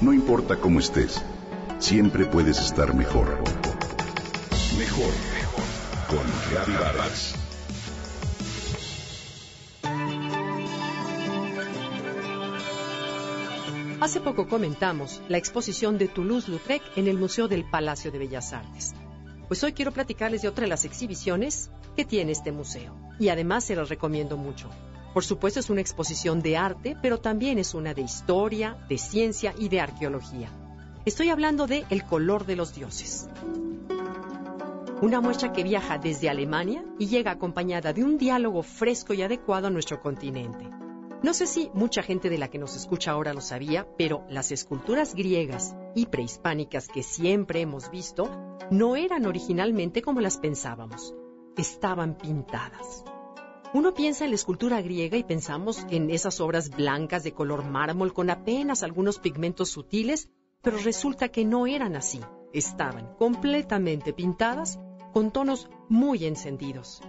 No importa cómo estés, siempre puedes estar mejor. Mejor, mejor. Con Vargas. Hace poco comentamos la exposición de Toulouse-Lautrec en el Museo del Palacio de Bellas Artes. Pues hoy quiero platicarles de otra de las exhibiciones que tiene este museo. Y además se los recomiendo mucho. Por supuesto es una exposición de arte, pero también es una de historia, de ciencia y de arqueología. Estoy hablando de El color de los dioses. Una muestra que viaja desde Alemania y llega acompañada de un diálogo fresco y adecuado a nuestro continente. No sé si mucha gente de la que nos escucha ahora lo sabía, pero las esculturas griegas y prehispánicas que siempre hemos visto no eran originalmente como las pensábamos. Estaban pintadas. Uno piensa en la escultura griega y pensamos en esas obras blancas de color mármol con apenas algunos pigmentos sutiles, pero resulta que no eran así. Estaban completamente pintadas con tonos muy encendidos.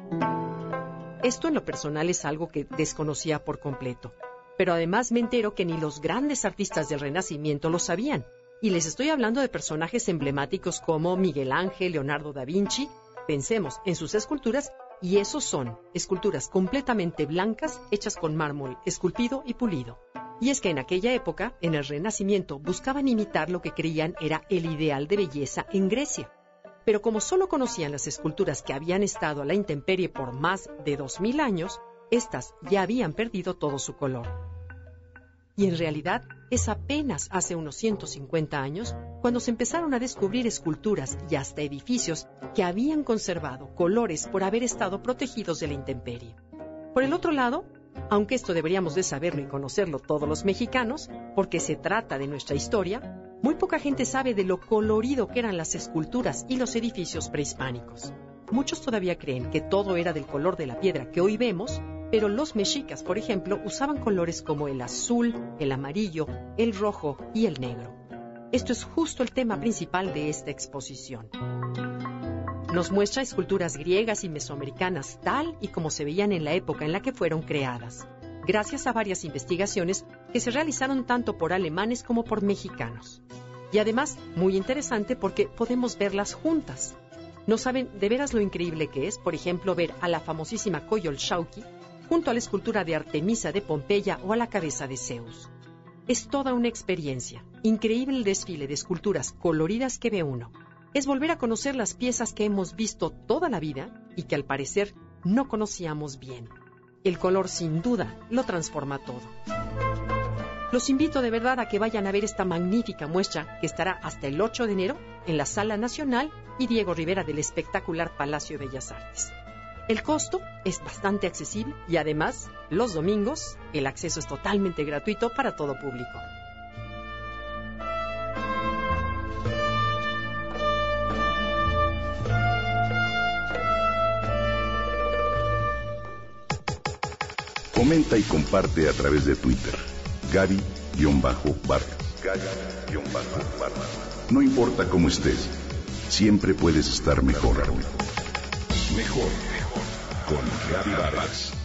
Esto en lo personal es algo que desconocía por completo, pero además me entero que ni los grandes artistas del Renacimiento lo sabían. Y les estoy hablando de personajes emblemáticos como Miguel Ángel, Leonardo da Vinci. Pensemos en sus esculturas y esos son esculturas completamente blancas hechas con mármol esculpido y pulido. Y es que en aquella época, en el Renacimiento, buscaban imitar lo que creían era el ideal de belleza en Grecia. Pero como solo conocían las esculturas que habían estado a la intemperie por más de 2000 años, estas ya habían perdido todo su color. Y en realidad es apenas hace unos 150 años cuando se empezaron a descubrir esculturas y hasta edificios que habían conservado colores por haber estado protegidos de la intemperie. Por el otro lado, aunque esto deberíamos de saberlo y conocerlo todos los mexicanos, porque se trata de nuestra historia, muy poca gente sabe de lo colorido que eran las esculturas y los edificios prehispánicos. Muchos todavía creen que todo era del color de la piedra que hoy vemos pero los mexicas, por ejemplo, usaban colores como el azul, el amarillo, el rojo y el negro. Esto es justo el tema principal de esta exposición. Nos muestra esculturas griegas y mesoamericanas tal y como se veían en la época en la que fueron creadas, gracias a varias investigaciones que se realizaron tanto por alemanes como por mexicanos. Y además, muy interesante porque podemos verlas juntas. No saben de veras lo increíble que es, por ejemplo, ver a la famosísima Coyol Shauki junto a la escultura de Artemisa de Pompeya o a la cabeza de Zeus. Es toda una experiencia, increíble el desfile de esculturas coloridas que ve uno. Es volver a conocer las piezas que hemos visto toda la vida y que al parecer no conocíamos bien. El color sin duda lo transforma todo. Los invito de verdad a que vayan a ver esta magnífica muestra que estará hasta el 8 de enero en la Sala Nacional y Diego Rivera del espectacular Palacio de Bellas Artes. El costo es bastante accesible y además, los domingos, el acceso es totalmente gratuito para todo público. Comenta y comparte a través de Twitter. Gaby-Vargas. No importa cómo estés, siempre puedes estar mejor. Mejor con Gaby Vargas.